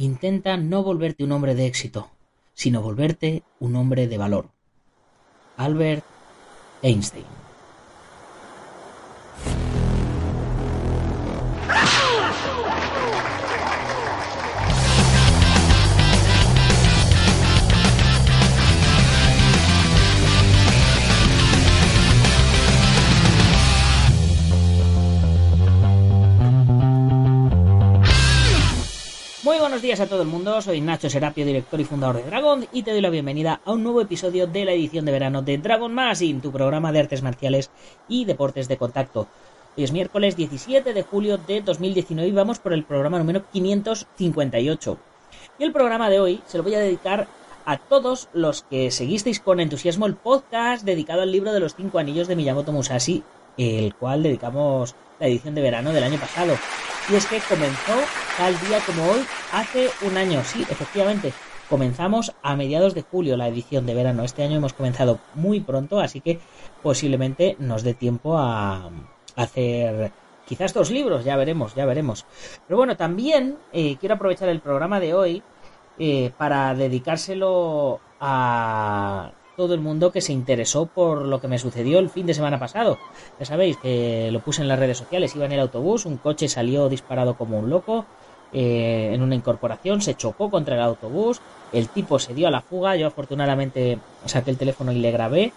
Intenta no volverte un hombre de éxito, sino volverte un hombre de valor. Albert Einstein a todo el mundo, soy Nacho Serapio, director y fundador de Dragon, y te doy la bienvenida a un nuevo episodio de la edición de verano de Dragon Magazine, tu programa de artes marciales y deportes de contacto. Hoy es miércoles 17 de julio de 2019 y vamos por el programa número 558. Y el programa de hoy se lo voy a dedicar a todos los que seguisteis con entusiasmo el podcast dedicado al libro de los cinco anillos de Miyamoto Musashi, el cual dedicamos la edición de verano del año pasado. Y es que comenzó tal día como hoy, hace un año. Sí, efectivamente, comenzamos a mediados de julio la edición de verano. Este año hemos comenzado muy pronto, así que posiblemente nos dé tiempo a hacer quizás dos libros, ya veremos, ya veremos. Pero bueno, también eh, quiero aprovechar el programa de hoy eh, para dedicárselo a todo el mundo que se interesó por lo que me sucedió el fin de semana pasado. Ya sabéis que lo puse en las redes sociales, iba en el autobús, un coche salió disparado como un loco eh, en una incorporación, se chocó contra el autobús, el tipo se dio a la fuga, yo afortunadamente saqué el teléfono y le grabé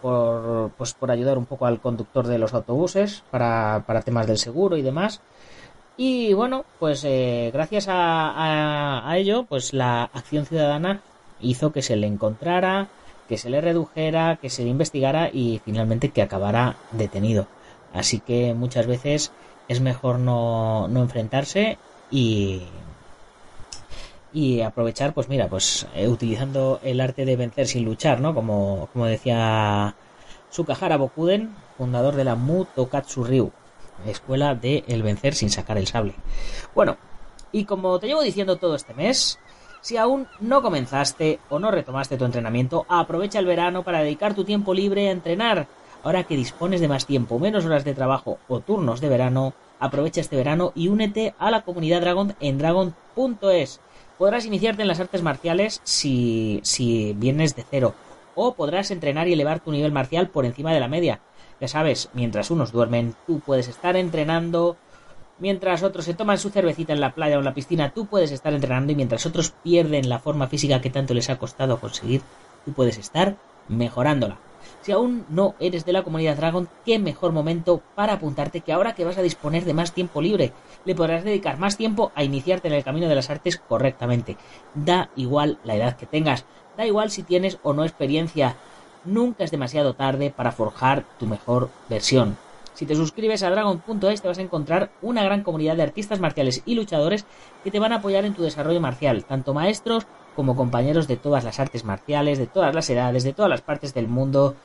por, pues, por ayudar un poco al conductor de los autobuses para, para temas del seguro y demás. Y bueno, pues eh, gracias a, a ello, pues la acción ciudadana hizo que se le encontrara, que se le redujera, que se le investigara y finalmente que acabara detenido. Así que muchas veces es mejor no, no enfrentarse y, y aprovechar, pues mira, pues eh, utilizando el arte de vencer sin luchar, ¿no? Como, como decía Sukahara Bokuden, fundador de la Mutokatsu Ryu, escuela de el vencer sin sacar el sable. Bueno, y como te llevo diciendo todo este mes, si aún no comenzaste o no retomaste tu entrenamiento, aprovecha el verano para dedicar tu tiempo libre a entrenar. Ahora que dispones de más tiempo, menos horas de trabajo o turnos de verano, aprovecha este verano y únete a la comunidad Dragon en dragon.es. Podrás iniciarte en las artes marciales si, si vienes de cero, o podrás entrenar y elevar tu nivel marcial por encima de la media. Ya sabes, mientras unos duermen, tú puedes estar entrenando Mientras otros se toman su cervecita en la playa o en la piscina, tú puedes estar entrenando y mientras otros pierden la forma física que tanto les ha costado conseguir, tú puedes estar mejorándola. Si aún no eres de la comunidad Dragon, qué mejor momento para apuntarte que ahora que vas a disponer de más tiempo libre, le podrás dedicar más tiempo a iniciarte en el camino de las artes correctamente. Da igual la edad que tengas, da igual si tienes o no experiencia, nunca es demasiado tarde para forjar tu mejor versión. Si te suscribes a Dragon.es te vas a encontrar una gran comunidad de artistas marciales y luchadores que te van a apoyar en tu desarrollo marcial, tanto maestros como compañeros de todas las artes marciales, de todas las edades, de todas las partes del mundo,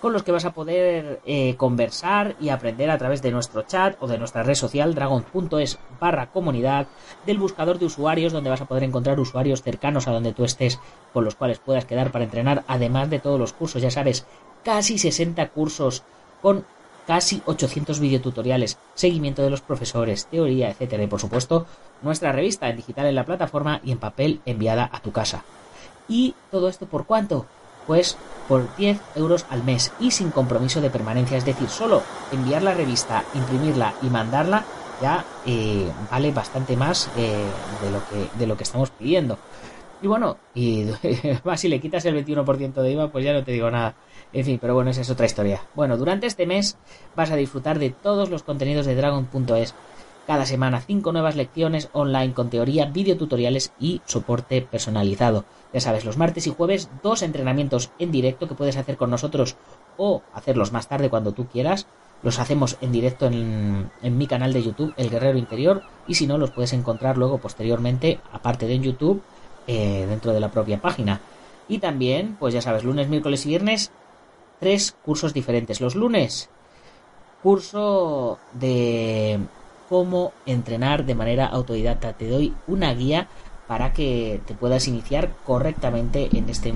con los que vas a poder eh, conversar y aprender a través de nuestro chat o de nuestra red social dragon.es barra comunidad, del buscador de usuarios donde vas a poder encontrar usuarios cercanos a donde tú estés con los cuales puedas quedar para entrenar, además de todos los cursos, ya sabes, casi 60 cursos con casi 800 videotutoriales, seguimiento de los profesores, teoría, etcétera, y por supuesto nuestra revista en digital en la plataforma y en papel enviada a tu casa. ¿Y todo esto por cuánto? Pues por 10 euros al mes y sin compromiso de permanencia, es decir, solo enviar la revista, imprimirla y mandarla ya eh, vale bastante más eh, de, lo que, de lo que estamos pidiendo. Y bueno, y si le quitas el 21% de IVA, pues ya no te digo nada. En fin, pero bueno, esa es otra historia. Bueno, durante este mes vas a disfrutar de todos los contenidos de Dragon.es. Cada semana cinco nuevas lecciones online con teoría, videotutoriales y soporte personalizado. Ya sabes, los martes y jueves dos entrenamientos en directo que puedes hacer con nosotros o hacerlos más tarde cuando tú quieras. Los hacemos en directo en, mi canal de YouTube, El Guerrero Interior, y si no, los puedes encontrar luego posteriormente, aparte de en YouTube, eh, dentro de la propia página. Y también, pues ya sabes, lunes, miércoles y viernes, tres cursos diferentes. Los lunes, curso de cómo entrenar de manera autodidacta. Te doy una guía para que te puedas iniciar correctamente en este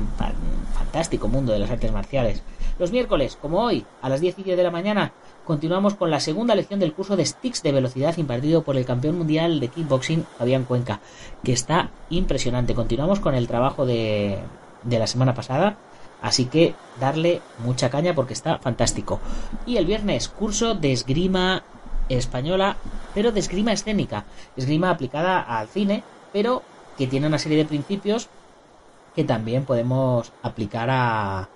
fantástico mundo de las artes marciales. Los miércoles, como hoy, a las 10 y 10 de la mañana, continuamos con la segunda lección del curso de sticks de velocidad impartido por el campeón mundial de kickboxing Fabián Cuenca, que está impresionante. Continuamos con el trabajo de, de la semana pasada, así que darle mucha caña porque está fantástico. Y el viernes, curso de esgrima española, pero de esgrima escénica, esgrima aplicada al cine, pero que tiene una serie de principios que también podemos aplicar a,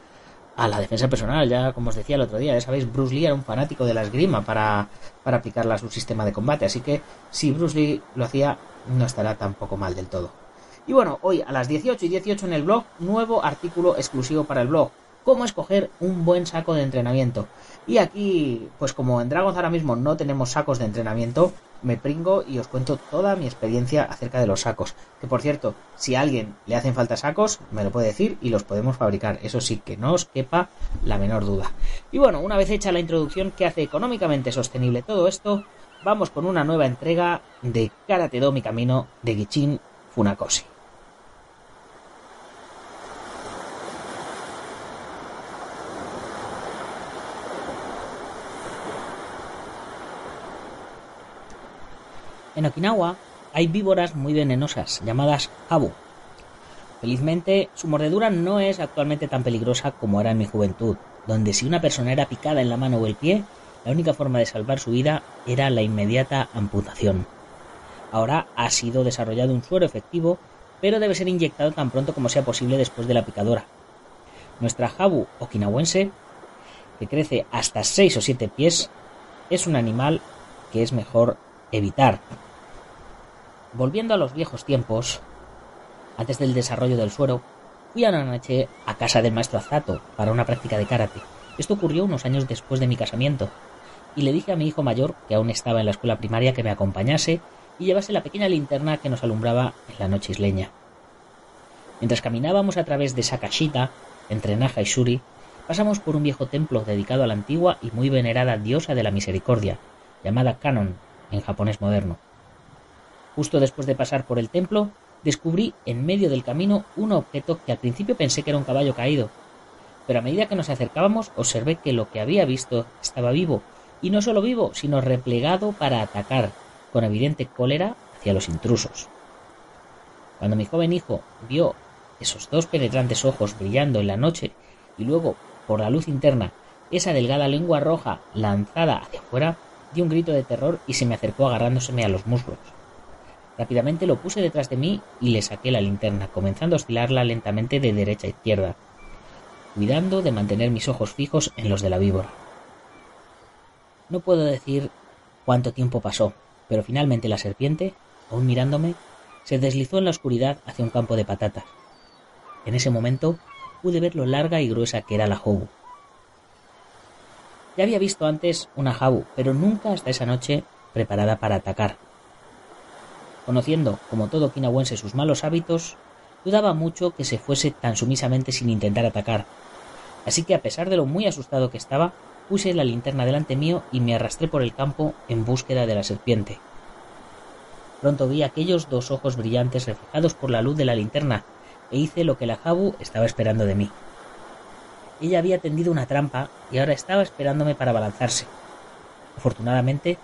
a la defensa personal. Ya, como os decía el otro día, ya sabéis, Bruce Lee era un fanático de la esgrima para, para aplicarla a su sistema de combate. Así que si Bruce Lee lo hacía, no estará tampoco mal del todo. Y bueno, hoy a las 18 y 18 en el blog, nuevo artículo exclusivo para el blog cómo escoger un buen saco de entrenamiento. Y aquí, pues como en Dragons ahora mismo no tenemos sacos de entrenamiento, me pringo y os cuento toda mi experiencia acerca de los sacos. Que por cierto, si a alguien le hacen falta sacos, me lo puede decir y los podemos fabricar. Eso sí, que no os quepa la menor duda. Y bueno, una vez hecha la introducción que hace económicamente sostenible todo esto, vamos con una nueva entrega de Karate Do mi camino de Gichin Funakoshi. En Okinawa hay víboras muy venenosas llamadas habu. Felizmente, su mordedura no es actualmente tan peligrosa como era en mi juventud, donde si una persona era picada en la mano o el pie, la única forma de salvar su vida era la inmediata amputación. Ahora ha sido desarrollado un suero efectivo, pero debe ser inyectado tan pronto como sea posible después de la picadora. Nuestra jabu okinawense, que crece hasta 6 o 7 pies, es un animal que es mejor evitar. Volviendo a los viejos tiempos, antes del desarrollo del suero, fui a una noche a casa del maestro Azato para una práctica de karate. Esto ocurrió unos años después de mi casamiento, y le dije a mi hijo mayor, que aún estaba en la escuela primaria, que me acompañase y llevase la pequeña linterna que nos alumbraba en la noche isleña. Mientras caminábamos a través de Sakashita, entre Naja y Shuri, pasamos por un viejo templo dedicado a la antigua y muy venerada diosa de la misericordia, llamada Kanon, en japonés moderno. Justo después de pasar por el templo, descubrí en medio del camino un objeto que al principio pensé que era un caballo caído, pero a medida que nos acercábamos observé que lo que había visto estaba vivo, y no solo vivo, sino replegado para atacar, con evidente cólera, hacia los intrusos. Cuando mi joven hijo vio esos dos penetrantes ojos brillando en la noche y luego, por la luz interna, esa delgada lengua roja lanzada hacia afuera, Di un grito de terror y se me acercó agarrándoseme a los muslos. Rápidamente lo puse detrás de mí y le saqué la linterna, comenzando a oscilarla lentamente de derecha a izquierda, cuidando de mantener mis ojos fijos en los de la víbora. No puedo decir cuánto tiempo pasó, pero finalmente la serpiente, aún mirándome, se deslizó en la oscuridad hacia un campo de patatas. En ese momento pude ver lo larga y gruesa que era la hobu. Ya había visto antes una jabu, pero nunca hasta esa noche preparada para atacar. Conociendo, como todo okinawense, sus malos hábitos, dudaba mucho que se fuese tan sumisamente sin intentar atacar. Así que a pesar de lo muy asustado que estaba, puse la linterna delante mío y me arrastré por el campo en búsqueda de la serpiente. Pronto vi aquellos dos ojos brillantes reflejados por la luz de la linterna e hice lo que la jabu estaba esperando de mí. Ella había tendido una trampa y ahora estaba esperándome para balanzarse. Afortunadamente,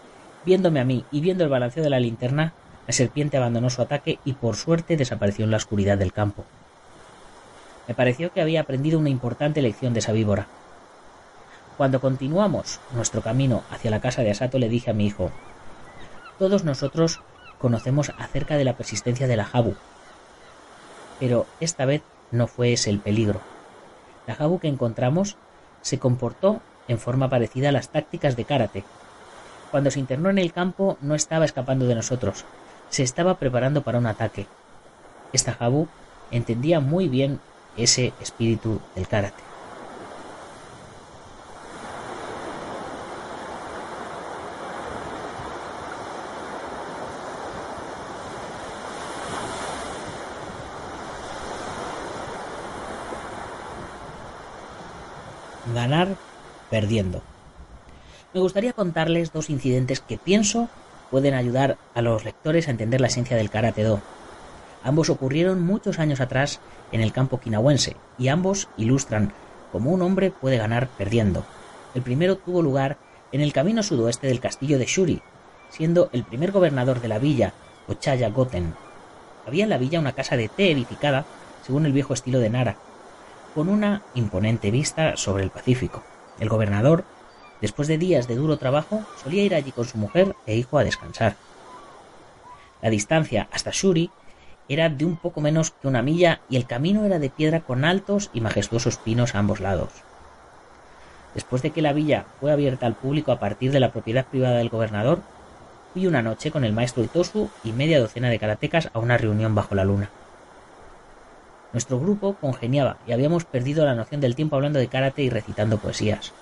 viéndome a mí y viendo el balanceo de la linterna, la serpiente abandonó su ataque y por suerte desapareció en la oscuridad del campo. Me pareció que había aprendido una importante lección de esa víbora. Cuando continuamos nuestro camino hacia la casa de Asato le dije a mi hijo Todos nosotros conocemos acerca de la persistencia de la Jabu, pero esta vez no fue ese el peligro. La Jabu que encontramos se comportó en forma parecida a las tácticas de karate. Cuando se internó en el campo no estaba escapando de nosotros, se estaba preparando para un ataque. Esta Jabu entendía muy bien ese espíritu del karate. Ganar perdiendo. Me gustaría contarles dos incidentes que pienso pueden ayudar a los lectores a entender la esencia del karate do. Ambos ocurrieron muchos años atrás en el campo quinahuense y ambos ilustran cómo un hombre puede ganar perdiendo. El primero tuvo lugar en el camino sudoeste del castillo de Shuri, siendo el primer gobernador de la villa, Ochaya Goten. Había en la villa una casa de té edificada según el viejo estilo de Nara, con una imponente vista sobre el Pacífico. El gobernador, después de días de duro trabajo, solía ir allí con su mujer e hijo a descansar. La distancia hasta Shuri era de un poco menos que una milla y el camino era de piedra con altos y majestuosos pinos a ambos lados. Después de que la villa fue abierta al público a partir de la propiedad privada del gobernador, fui una noche con el maestro Itosu y media docena de karatecas a una reunión bajo la luna. Nuestro grupo congeniaba y habíamos perdido la noción del tiempo hablando de karate y recitando poesías.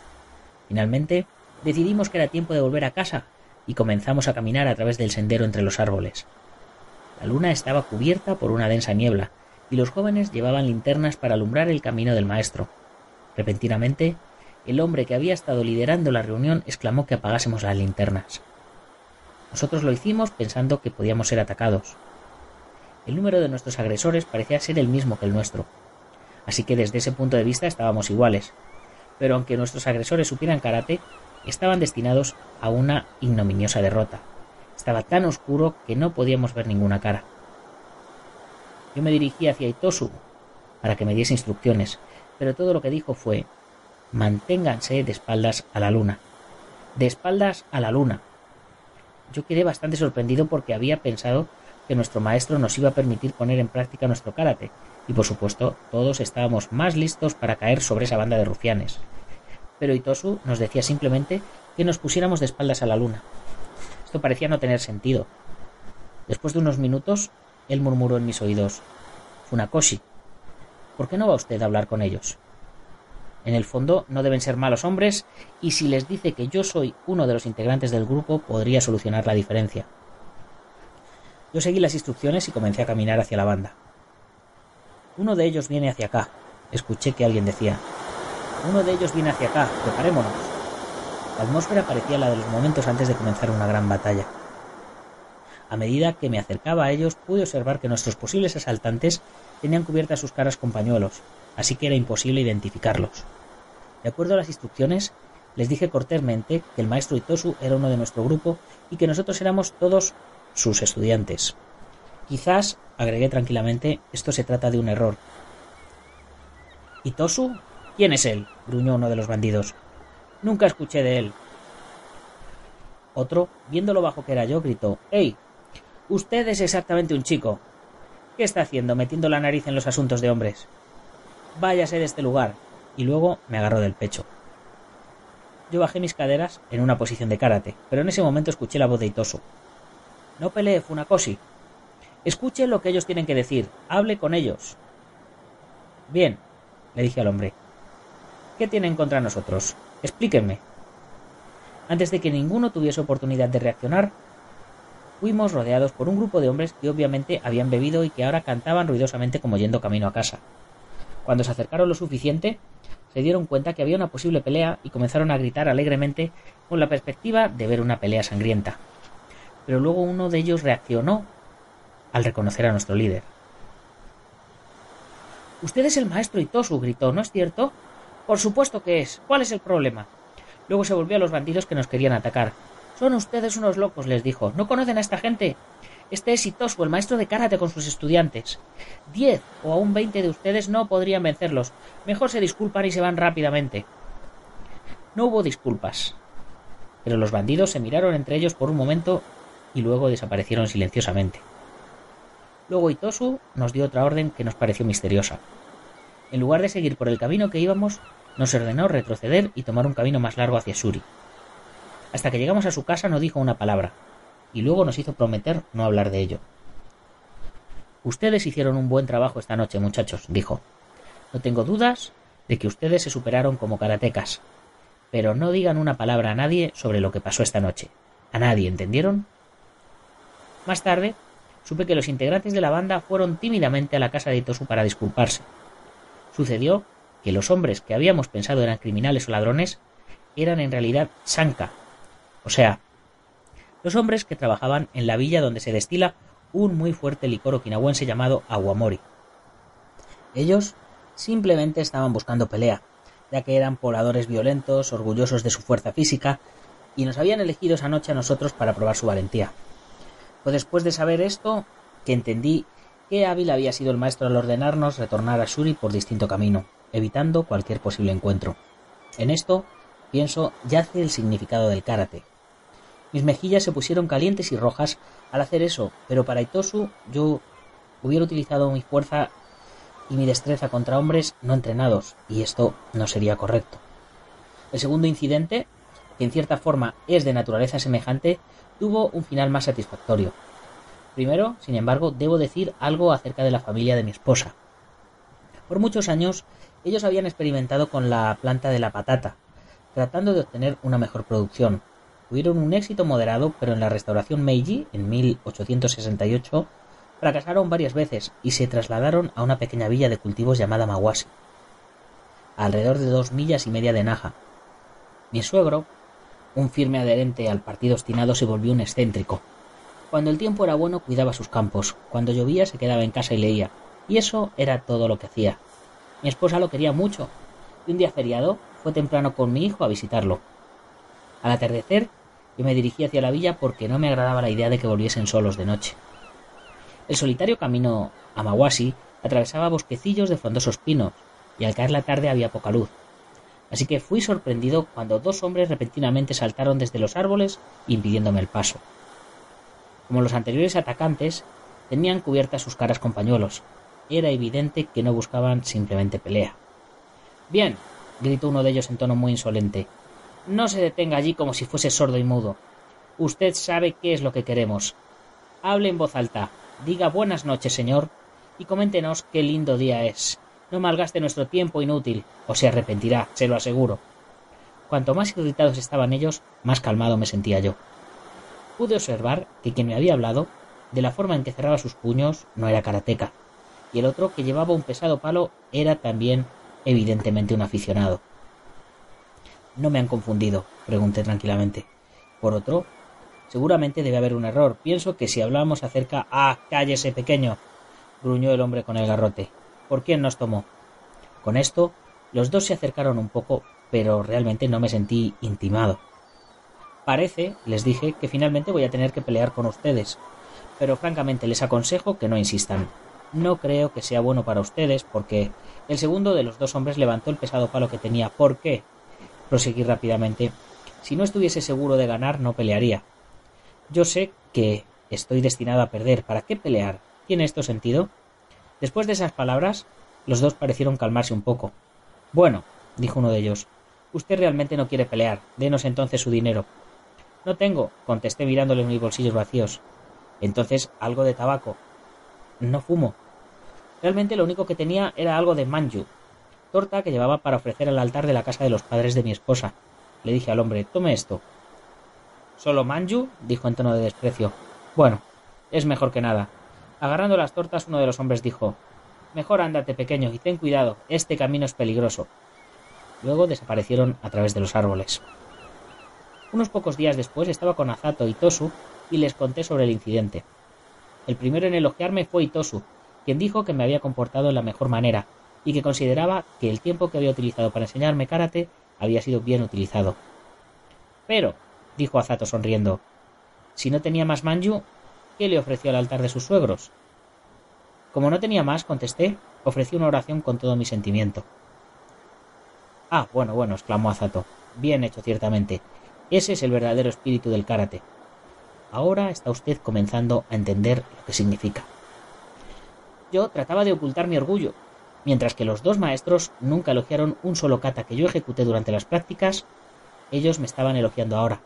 Finalmente, decidimos que era tiempo de volver a casa y comenzamos a caminar a través del sendero entre los árboles. La luna estaba cubierta por una densa niebla, y los jóvenes llevaban linternas para alumbrar el camino del maestro. Repentinamente, el hombre que había estado liderando la reunión exclamó que apagásemos las linternas. Nosotros lo hicimos pensando que podíamos ser atacados. El número de nuestros agresores parecía ser el mismo que el nuestro, así que desde ese punto de vista estábamos iguales. Pero aunque nuestros agresores supieran karate, estaban destinados a una ignominiosa derrota. Estaba tan oscuro que no podíamos ver ninguna cara. Yo me dirigí hacia Itosu para que me diese instrucciones, pero todo lo que dijo fue manténganse de espaldas a la luna. De espaldas a la luna. Yo quedé bastante sorprendido porque había pensado que nuestro maestro nos iba a permitir poner en práctica nuestro karate, y por supuesto todos estábamos más listos para caer sobre esa banda de rufianes. Pero Itosu nos decía simplemente que nos pusiéramos de espaldas a la luna, esto parecía no tener sentido. Después de unos minutos, él murmuró en mis oídos Funakoshi, ¿por qué no va usted a hablar con ellos? En el fondo no deben ser malos hombres y si les dice que yo soy uno de los integrantes del grupo podría solucionar la diferencia. Yo seguí las instrucciones y comencé a caminar hacia la banda. Uno de ellos viene hacia acá, escuché que alguien decía. Uno de ellos viene hacia acá, preparémonos. La atmósfera parecía la de los momentos antes de comenzar una gran batalla. A medida que me acercaba a ellos, pude observar que nuestros posibles asaltantes tenían cubiertas sus caras con pañuelos, así que era imposible identificarlos. De acuerdo a las instrucciones, les dije cortésmente que el maestro Itosu era uno de nuestro grupo y que nosotros éramos todos sus estudiantes. Quizás, agregué tranquilamente, esto se trata de un error. ¿Itosu? ¿Quién es él? gruñó uno de los bandidos. Nunca escuché de él. Otro, viendo lo bajo que era yo, gritó ¡Ey! Usted es exactamente un chico. ¿Qué está haciendo metiendo la nariz en los asuntos de hombres? Váyase de este lugar. Y luego me agarró del pecho. Yo bajé mis caderas en una posición de karate, pero en ese momento escuché la voz de Itosu. No pelee, Funakoshi. Escuche lo que ellos tienen que decir. Hable con ellos. Bien, le dije al hombre. ¿Qué tienen contra nosotros? Explíquenme. Antes de que ninguno tuviese oportunidad de reaccionar, fuimos rodeados por un grupo de hombres que obviamente habían bebido y que ahora cantaban ruidosamente como yendo camino a casa. Cuando se acercaron lo suficiente, se dieron cuenta que había una posible pelea y comenzaron a gritar alegremente con la perspectiva de ver una pelea sangrienta. Pero luego uno de ellos reaccionó al reconocer a nuestro líder. Usted es el maestro Itosu, gritó, ¿no es cierto? Por supuesto que es. ¿Cuál es el problema? Luego se volvió a los bandidos que nos querían atacar. Son ustedes unos locos, les dijo. ¿No conocen a esta gente? Este es Itosu, el maestro de karate con sus estudiantes. Diez o aún veinte de ustedes no podrían vencerlos. Mejor se disculpan y se van rápidamente. No hubo disculpas. Pero los bandidos se miraron entre ellos por un momento y luego desaparecieron silenciosamente. Luego Itosu nos dio otra orden que nos pareció misteriosa. En lugar de seguir por el camino que íbamos, nos ordenó retroceder y tomar un camino más largo hacia Suri. Hasta que llegamos a su casa no dijo una palabra, y luego nos hizo prometer no hablar de ello. Ustedes hicieron un buen trabajo esta noche, muchachos, dijo. No tengo dudas de que ustedes se superaron como karatecas. Pero no digan una palabra a nadie sobre lo que pasó esta noche. A nadie, ¿entendieron? Más tarde, supe que los integrantes de la banda fueron tímidamente a la casa de Itosu para disculparse. Sucedió que los hombres que habíamos pensado eran criminales o ladrones eran en realidad Sanka, o sea, los hombres que trabajaban en la villa donde se destila un muy fuerte licor okinawense llamado aguamori. Ellos simplemente estaban buscando pelea, ya que eran pobladores violentos, orgullosos de su fuerza física, y nos habían elegido esa noche a nosotros para probar su valentía. Después de saber esto que entendí que hábil había sido el maestro al ordenarnos retornar a Shuri por distinto camino, evitando cualquier posible encuentro. En esto, pienso, yace el significado del karate. Mis mejillas se pusieron calientes y rojas al hacer eso, pero para Itosu yo hubiera utilizado mi fuerza y mi destreza contra hombres no entrenados, y esto no sería correcto. El segundo incidente, que en cierta forma es de naturaleza semejante, tuvo un final más satisfactorio. Primero, sin embargo, debo decir algo acerca de la familia de mi esposa. Por muchos años, ellos habían experimentado con la planta de la patata, tratando de obtener una mejor producción. Tuvieron un éxito moderado, pero en la restauración Meiji, en 1868, fracasaron varias veces y se trasladaron a una pequeña villa de cultivos llamada Mawashi, alrededor de dos millas y media de Naja. Mi suegro, un firme adherente al partido obstinado, se volvió un excéntrico. Cuando el tiempo era bueno cuidaba sus campos, cuando llovía se quedaba en casa y leía, y eso era todo lo que hacía. Mi esposa lo quería mucho, y un día feriado fue temprano con mi hijo a visitarlo. Al atardecer yo me dirigí hacia la villa porque no me agradaba la idea de que volviesen solos de noche. El solitario camino a Mawashi atravesaba bosquecillos de frondosos pinos, y al caer la tarde había poca luz. Así que fui sorprendido cuando dos hombres repentinamente saltaron desde los árboles impidiéndome el paso. Como los anteriores atacantes, tenían cubiertas sus caras con pañuelos. Era evidente que no buscaban simplemente pelea. Bien, gritó uno de ellos en tono muy insolente. No se detenga allí como si fuese sordo y mudo. Usted sabe qué es lo que queremos. Hable en voz alta, diga buenas noches, señor, y coméntenos qué lindo día es. No malgaste nuestro tiempo inútil, o se arrepentirá, se lo aseguro. Cuanto más irritados estaban ellos, más calmado me sentía yo. Pude observar que quien me había hablado, de la forma en que cerraba sus puños, no era karateca, y el otro, que llevaba un pesado palo, era también evidentemente un aficionado. No me han confundido, pregunté tranquilamente. Por otro, seguramente debe haber un error. Pienso que si hablamos acerca. Ah, cállese, pequeño. gruñó el hombre con el garrote. ¿Por quién nos tomó? Con esto, los dos se acercaron un poco, pero realmente no me sentí intimado. Parece, les dije, que finalmente voy a tener que pelear con ustedes, pero francamente les aconsejo que no insistan. No creo que sea bueno para ustedes porque el segundo de los dos hombres levantó el pesado palo que tenía. ¿Por qué? Proseguí rápidamente. Si no estuviese seguro de ganar, no pelearía. Yo sé que estoy destinado a perder. ¿Para qué pelear? ¿Tiene esto sentido? Después de esas palabras, los dos parecieron calmarse un poco. Bueno, dijo uno de ellos, usted realmente no quiere pelear. Denos entonces su dinero. No tengo, contesté mirándole mis bolsillos vacíos. Entonces, algo de tabaco. No fumo. Realmente lo único que tenía era algo de manju, torta que llevaba para ofrecer al altar de la casa de los padres de mi esposa. Le dije al hombre, tome esto. ¿Solo manju? dijo en tono de desprecio. Bueno, es mejor que nada. Agarrando las tortas, uno de los hombres dijo, Mejor ándate, pequeño, y ten cuidado, este camino es peligroso. Luego desaparecieron a través de los árboles. Unos pocos días después estaba con Azato y Tosu y les conté sobre el incidente. El primero en elogiarme fue Itosu, quien dijo que me había comportado de la mejor manera y que consideraba que el tiempo que había utilizado para enseñarme karate había sido bien utilizado. Pero, dijo Azato sonriendo, si no tenía más manju, ¿qué le ofreció al altar de sus suegros? Como no tenía más, contesté, ofrecí una oración con todo mi sentimiento. Ah, bueno, bueno, exclamó Azato. Bien hecho, ciertamente. Ese es el verdadero espíritu del karate. Ahora está usted comenzando a entender lo que significa. Yo trataba de ocultar mi orgullo, mientras que los dos maestros nunca elogiaron un solo kata que yo ejecuté durante las prácticas, ellos me estaban elogiando ahora,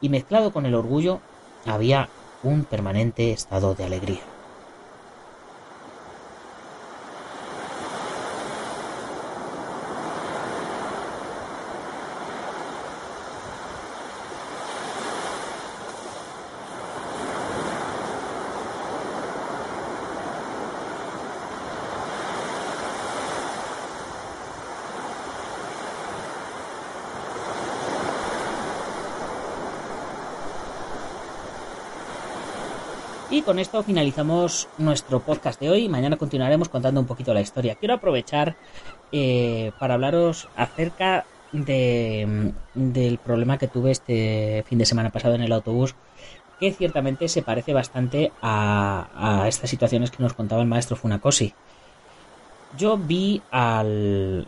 y mezclado con el orgullo había un permanente estado de alegría. Y con esto finalizamos nuestro podcast de hoy. Mañana continuaremos contando un poquito la historia. Quiero aprovechar eh, para hablaros acerca de, del problema que tuve este fin de semana pasado en el autobús, que ciertamente se parece bastante a, a estas situaciones que nos contaba el maestro Funakoshi. Yo vi al,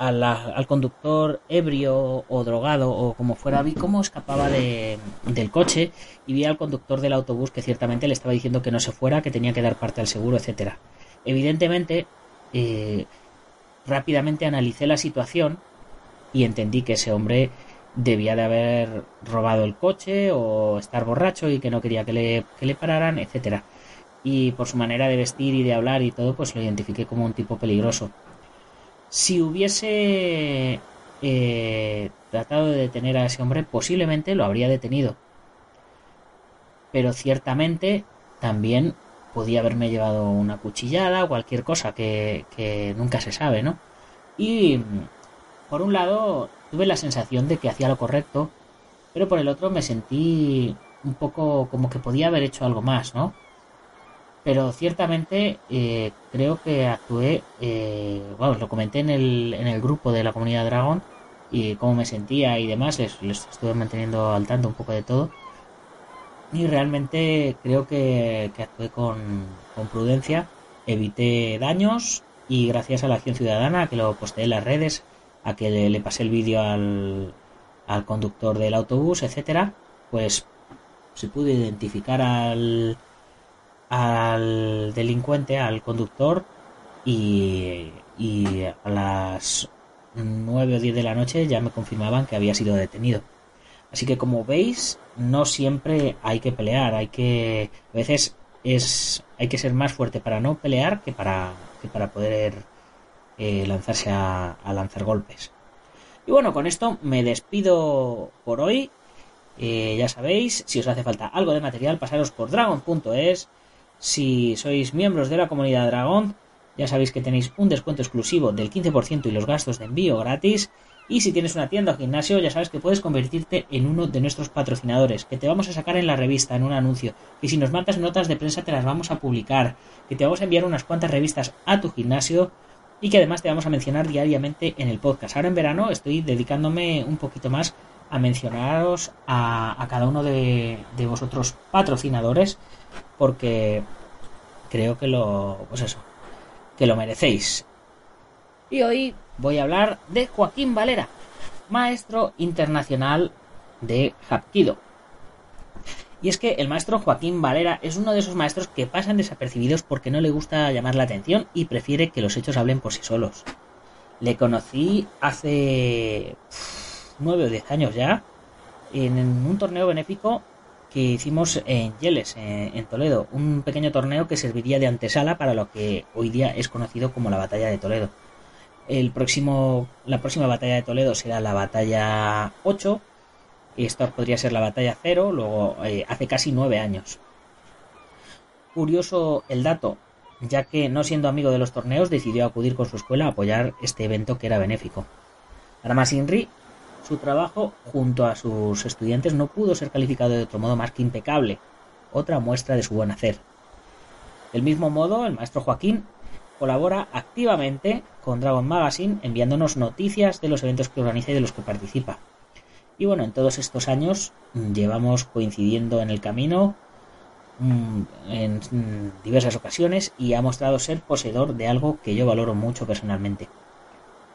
al, conductor ebrio o drogado o como fuera, vi cómo escapaba de, del coche y vi al conductor del autobús que ciertamente le estaba diciendo que no se fuera, que tenía que dar parte al seguro, etcétera. Evidentemente, eh, rápidamente analicé la situación y entendí que ese hombre debía de haber robado el coche o estar borracho y que no quería que le, que le pararan, etcétera. Y por su manera de vestir y de hablar y todo, pues lo identifiqué como un tipo peligroso. Si hubiese eh, tratado de detener a ese hombre, posiblemente lo habría detenido. Pero ciertamente también podía haberme llevado una cuchillada o cualquier cosa que, que nunca se sabe, ¿no? Y por un lado tuve la sensación de que hacía lo correcto, pero por el otro me sentí un poco como que podía haber hecho algo más, ¿no? Pero ciertamente eh, creo que actué, eh, bueno, lo comenté en el, en el grupo de la comunidad Dragon y cómo me sentía y demás, les, les estuve manteniendo al tanto un poco de todo. Y realmente creo que, actué con, con, prudencia, evité daños y gracias a la acción ciudadana, que lo posteé en las redes, a que le, le pasé el vídeo al, al conductor del autobús, etcétera, pues se pudo identificar al, al delincuente, al conductor, y, a las 9 o 10 de la noche ya me confirmaban que había sido detenido. Así que como veis, no siempre hay que pelear, hay que a veces es hay que ser más fuerte para no pelear que para que para poder eh, lanzarse a, lanzar golpes. Y bueno, con esto me despido por hoy. Eh, ya sabéis, si os hace falta algo de material, pasaros por dragon.es si sois miembros de la comunidad Dragón, ya sabéis que tenéis un descuento exclusivo del 15% y los gastos de envío gratis. Y si tienes una tienda o gimnasio, ya sabes que puedes convertirte en uno de nuestros patrocinadores, que te vamos a sacar en la revista, en un anuncio. Y si nos mandas notas de prensa, te las vamos a publicar. Que te vamos a enviar unas cuantas revistas a tu gimnasio y que además te vamos a mencionar diariamente en el podcast. Ahora en verano estoy dedicándome un poquito más a mencionaros a, cada uno de vosotros patrocinadores porque creo que lo, pues eso, que lo merecéis. Y hoy voy a hablar de Joaquín Valera, maestro internacional de Hapkido. Y es que el maestro Joaquín Valera es uno de esos maestros que pasan desapercibidos porque no le gusta llamar la atención y prefiere que los hechos hablen por sí solos. Le conocí hace nueve o diez años ya en un torneo benéfico que hicimos en Yeles, en, Toledo, un pequeño torneo que serviría de antesala para lo que hoy día es conocido como la Batalla de Toledo. El próximo, la próxima batalla de Toledo será la batalla 8, y esta podría ser la batalla 0, luego eh, hace casi nueve años. Curioso el dato, ya que no siendo amigo de los torneos decidió acudir con su escuela a apoyar este evento que era benéfico. Además, Inri su trabajo junto a sus estudiantes no pudo ser calificado de otro modo más que impecable, otra muestra de su buen hacer. Del mismo modo, el maestro Joaquín colabora activamente con Dragon Magazine enviándonos noticias de los eventos que organiza y de los que participa. Y bueno, en todos estos años mm, llevamos coincidiendo en el camino mm, en mm, diversas ocasiones y ha mostrado ser poseedor de algo que yo valoro mucho personalmente.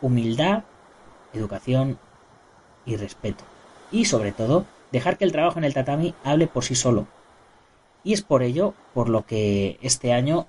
Humildad, educación y respeto. Y sobre todo, dejar que el trabajo en el tatami hable por sí solo. Y es por ello por lo que este año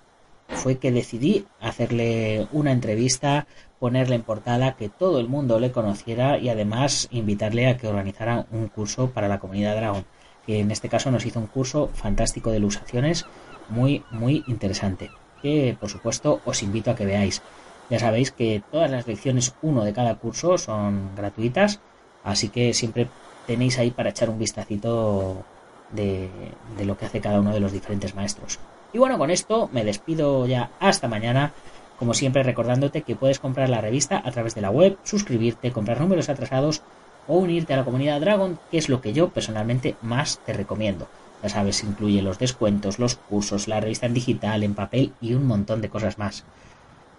fue que decidí hacerle una entrevista, ponerle en portada, que todo el mundo le conociera y además invitarle a que organizara un curso para la comunidad Dragon, que en este caso nos hizo un curso fantástico de ilustraciones muy, muy interesante, que por supuesto os invito a que veáis. Ya sabéis que todas las lecciones 1 de cada curso son gratuitas, así que siempre tenéis ahí para echar un vistacito de, de lo que hace cada uno de los diferentes maestros. Y bueno, con esto me despido ya hasta mañana. Como siempre recordándote que puedes comprar la revista a través de la web, suscribirte, comprar números atrasados o unirte a la comunidad Dragon, que es lo que yo personalmente más te recomiendo. Ya sabes, incluye los descuentos, los cursos, la revista en digital, en papel y un montón de cosas más.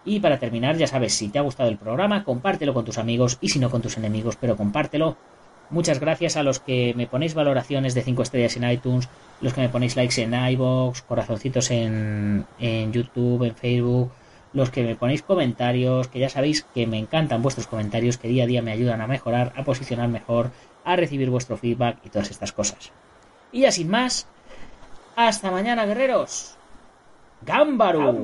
Y para terminar, ya sabes, si te ha gustado el programa, compártelo con tus amigos y si no con tus enemigos, pero compártelo. Muchas gracias a los que me ponéis valoraciones de 5 estrellas en iTunes, los que me ponéis likes en iBox, corazoncitos en, en YouTube, en Facebook, los que me ponéis comentarios, que ya sabéis que me encantan vuestros comentarios, que día a día me ayudan a mejorar, a posicionar mejor, a recibir vuestro feedback y todas estas cosas. Y ya sin más, hasta mañana, guerreros. 頑張ろう。